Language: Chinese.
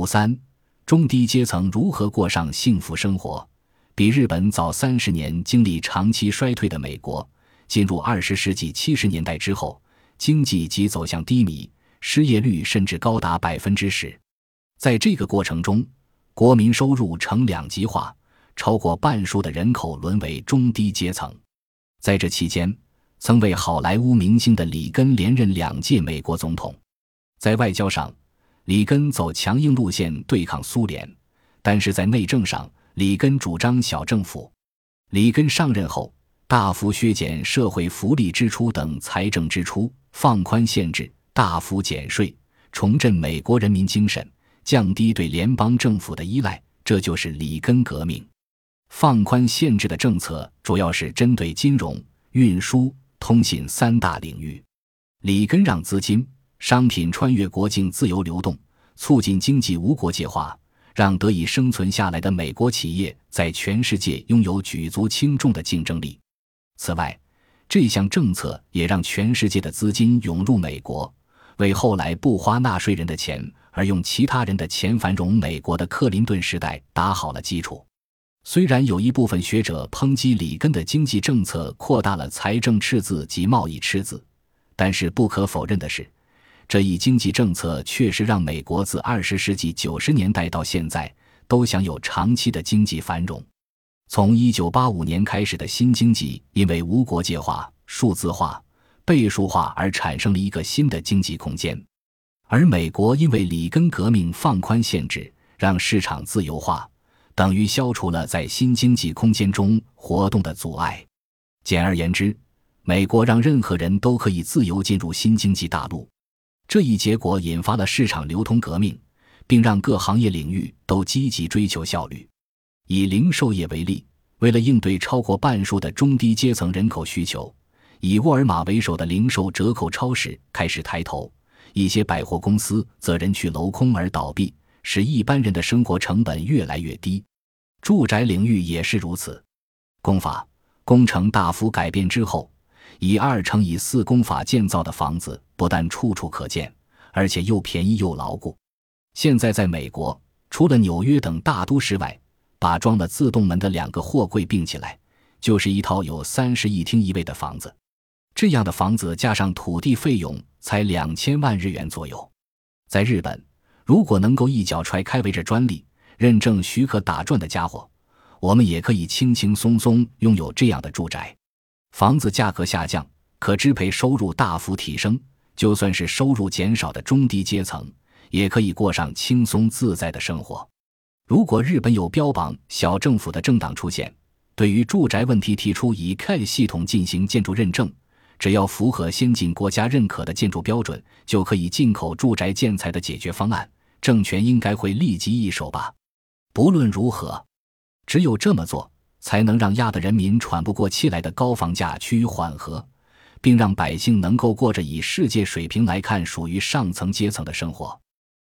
五三，中低阶层如何过上幸福生活？比日本早三十年经历长期衰退的美国，进入二十世纪七十年代之后，经济即走向低迷，失业率甚至高达百分之十。在这个过程中，国民收入呈两极化，超过半数的人口沦为中低阶层。在这期间，曾为好莱坞明星的里根连任两届美国总统。在外交上，里根走强硬路线对抗苏联，但是在内政上，里根主张小政府。里根上任后，大幅削减社会福利支出等财政支出，放宽限制，大幅减税，重振美国人民精神。降低对联邦政府的依赖，这就是里根革命。放宽限制的政策主要是针对金融、运输、通信三大领域。里根让资金、商品穿越国境自由流动，促进经济无国界化，让得以生存下来的美国企业在全世界拥有举足轻重的竞争力。此外，这项政策也让全世界的资金涌入美国。为后来不花纳税人的钱而用其他人的钱繁荣美国的克林顿时代打好了基础。虽然有一部分学者抨击里根的经济政策扩大了财政赤字及贸易赤字，但是不可否认的是，这一经济政策确实让美国自二十世纪九十年代到现在都享有长期的经济繁荣。从一九八五年开始的新经济，因为无国界化、数字化。倍数化而产生了一个新的经济空间，而美国因为里根革命放宽限制，让市场自由化，等于消除了在新经济空间中活动的阻碍。简而言之，美国让任何人都可以自由进入新经济大陆。这一结果引发了市场流通革命，并让各行业领域都积极追求效率。以零售业为例，为了应对超过半数的中低阶层人口需求。以沃尔玛为首的零售折扣超市开始抬头，一些百货公司则人去楼空而倒闭，使一般人的生活成本越来越低。住宅领域也是如此，工法工程大幅改变之后，以二乘以四工法建造的房子不但处处可见，而且又便宜又牢固。现在在美国，除了纽约等大都市外，把装了自动门的两个货柜并起来，就是一套有三室一厅一卫的房子。这样的房子加上土地费用才两千万日元左右，在日本，如果能够一脚踹开围着专利认证许可打转的家伙，我们也可以轻轻松松拥有这样的住宅。房子价格下降，可支配收入大幅提升，就算是收入减少的中低阶层，也可以过上轻松自在的生活。如果日本有标榜小政府的政党出现，对于住宅问题提出以 K 系统进行建筑认证。只要符合先进国家认可的建筑标准，就可以进口住宅建材的解决方案，政权应该会立即易手吧？不论如何，只有这么做，才能让压得人民喘不过气来的高房价趋于缓和，并让百姓能够过着以世界水平来看属于上层阶层的生活。